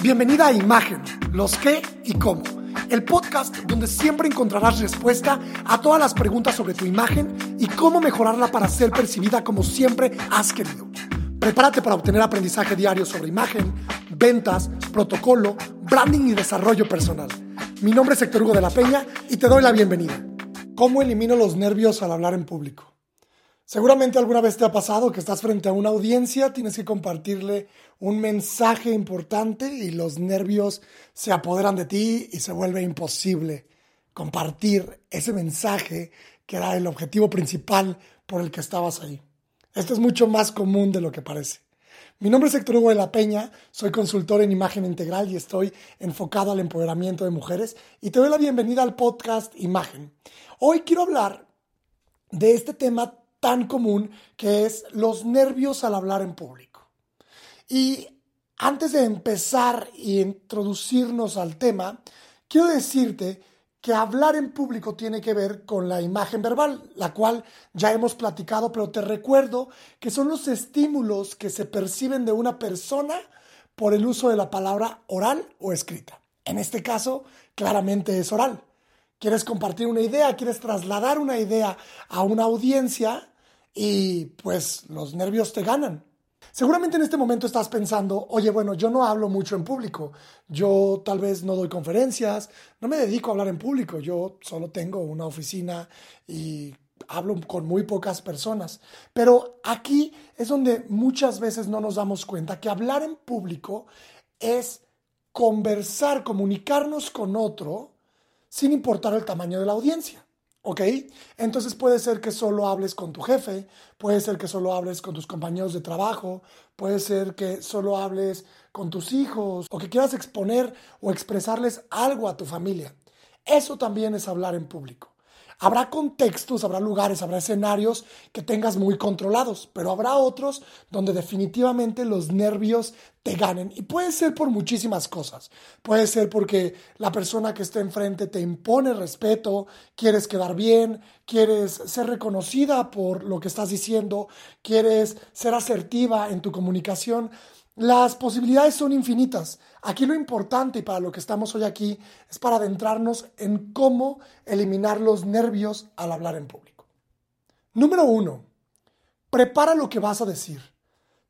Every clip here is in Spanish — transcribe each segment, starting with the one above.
Bienvenida a Imagen, los qué y cómo. El podcast donde siempre encontrarás respuesta a todas las preguntas sobre tu imagen y cómo mejorarla para ser percibida como siempre has querido. Prepárate para obtener aprendizaje diario sobre imagen, ventas, protocolo, branding y desarrollo personal. Mi nombre es Héctor Hugo de la Peña y te doy la bienvenida. ¿Cómo elimino los nervios al hablar en público? Seguramente alguna vez te ha pasado que estás frente a una audiencia, tienes que compartirle un mensaje importante y los nervios se apoderan de ti y se vuelve imposible compartir ese mensaje que era el objetivo principal por el que estabas ahí. Esto es mucho más común de lo que parece. Mi nombre es Héctor Hugo de la Peña, soy consultor en imagen integral y estoy enfocado al empoderamiento de mujeres y te doy la bienvenida al podcast Imagen. Hoy quiero hablar de este tema tan común que es los nervios al hablar en público. Y antes de empezar y introducirnos al tema, quiero decirte que hablar en público tiene que ver con la imagen verbal, la cual ya hemos platicado, pero te recuerdo que son los estímulos que se perciben de una persona por el uso de la palabra oral o escrita. En este caso, claramente es oral. Quieres compartir una idea, quieres trasladar una idea a una audiencia y pues los nervios te ganan. Seguramente en este momento estás pensando, oye, bueno, yo no hablo mucho en público, yo tal vez no doy conferencias, no me dedico a hablar en público, yo solo tengo una oficina y hablo con muy pocas personas. Pero aquí es donde muchas veces no nos damos cuenta que hablar en público es conversar, comunicarnos con otro sin importar el tamaño de la audiencia. ¿Ok? Entonces puede ser que solo hables con tu jefe, puede ser que solo hables con tus compañeros de trabajo, puede ser que solo hables con tus hijos o que quieras exponer o expresarles algo a tu familia. Eso también es hablar en público. Habrá contextos, habrá lugares, habrá escenarios que tengas muy controlados, pero habrá otros donde definitivamente los nervios te ganen. Y puede ser por muchísimas cosas. Puede ser porque la persona que está enfrente te impone respeto, quieres quedar bien, quieres ser reconocida por lo que estás diciendo, quieres ser asertiva en tu comunicación. Las posibilidades son infinitas. Aquí lo importante para lo que estamos hoy aquí es para adentrarnos en cómo eliminar los nervios al hablar en público. Número uno, prepara lo que vas a decir.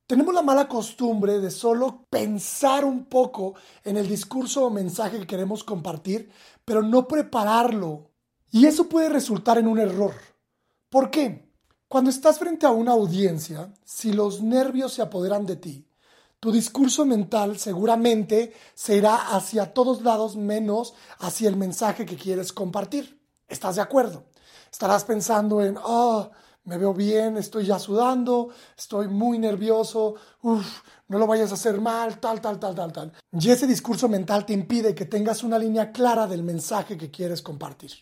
Tenemos la mala costumbre de solo pensar un poco en el discurso o mensaje que queremos compartir, pero no prepararlo. Y eso puede resultar en un error. ¿Por qué? Cuando estás frente a una audiencia, si los nervios se apoderan de ti, tu discurso mental seguramente se irá hacia todos lados menos hacia el mensaje que quieres compartir. ¿Estás de acuerdo? Estarás pensando en, oh, me veo bien, estoy ya sudando, estoy muy nervioso, uff, no lo vayas a hacer mal, tal, tal, tal, tal, tal. Y ese discurso mental te impide que tengas una línea clara del mensaje que quieres compartir.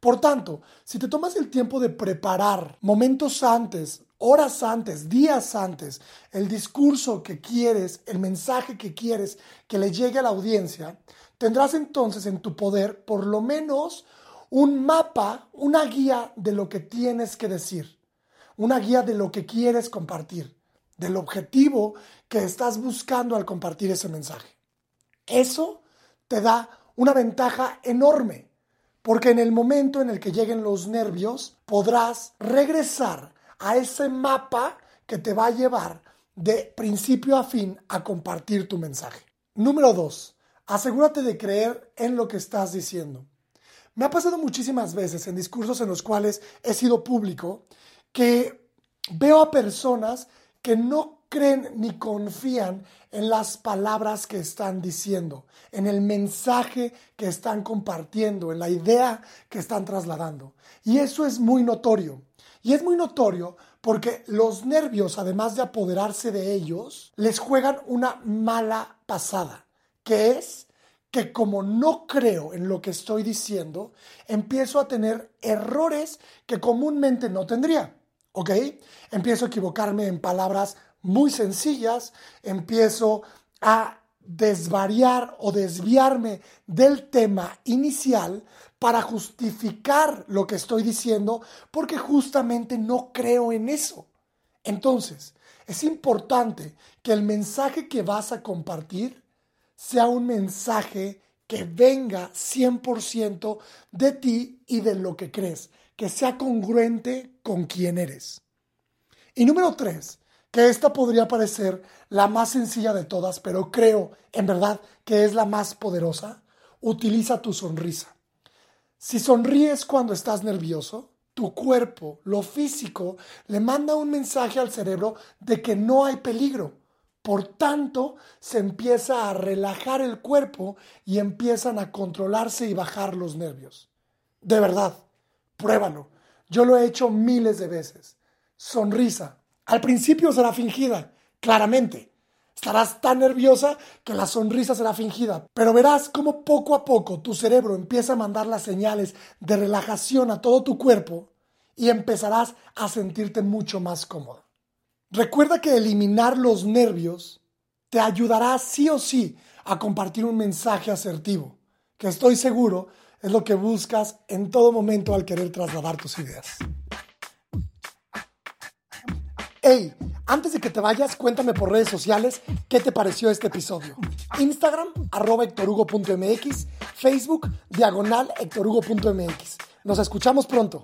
Por tanto, si te tomas el tiempo de preparar momentos antes horas antes, días antes, el discurso que quieres, el mensaje que quieres que le llegue a la audiencia, tendrás entonces en tu poder por lo menos un mapa, una guía de lo que tienes que decir, una guía de lo que quieres compartir, del objetivo que estás buscando al compartir ese mensaje. Eso te da una ventaja enorme, porque en el momento en el que lleguen los nervios podrás regresar a ese mapa que te va a llevar de principio a fin a compartir tu mensaje. Número dos, asegúrate de creer en lo que estás diciendo. Me ha pasado muchísimas veces en discursos en los cuales he sido público que veo a personas que no creen ni confían en las palabras que están diciendo, en el mensaje que están compartiendo, en la idea que están trasladando. Y eso es muy notorio. Y es muy notorio porque los nervios, además de apoderarse de ellos, les juegan una mala pasada, que es que como no creo en lo que estoy diciendo, empiezo a tener errores que comúnmente no tendría. ¿Ok? Empiezo a equivocarme en palabras muy sencillas, empiezo a desvariar o desviarme del tema inicial para justificar lo que estoy diciendo porque justamente no creo en eso. Entonces, es importante que el mensaje que vas a compartir sea un mensaje que venga 100% de ti y de lo que crees, que sea congruente con quién eres. Y número tres, que esta podría parecer la más sencilla de todas, pero creo en verdad que es la más poderosa, utiliza tu sonrisa. Si sonríes cuando estás nervioso, tu cuerpo, lo físico, le manda un mensaje al cerebro de que no hay peligro. Por tanto, se empieza a relajar el cuerpo y empiezan a controlarse y bajar los nervios. De verdad, pruébalo. Yo lo he hecho miles de veces. Sonrisa. Al principio será fingida, claramente. Estarás tan nerviosa que la sonrisa será fingida, pero verás cómo poco a poco tu cerebro empieza a mandar las señales de relajación a todo tu cuerpo y empezarás a sentirte mucho más cómoda. Recuerda que eliminar los nervios te ayudará sí o sí a compartir un mensaje asertivo, que estoy seguro es lo que buscas en todo momento al querer trasladar tus ideas. Hey, antes de que te vayas, cuéntame por redes sociales qué te pareció este episodio. Instagram, arroba hectorugo.mx, Facebook, diagonal hectorugo.mx. Nos escuchamos pronto.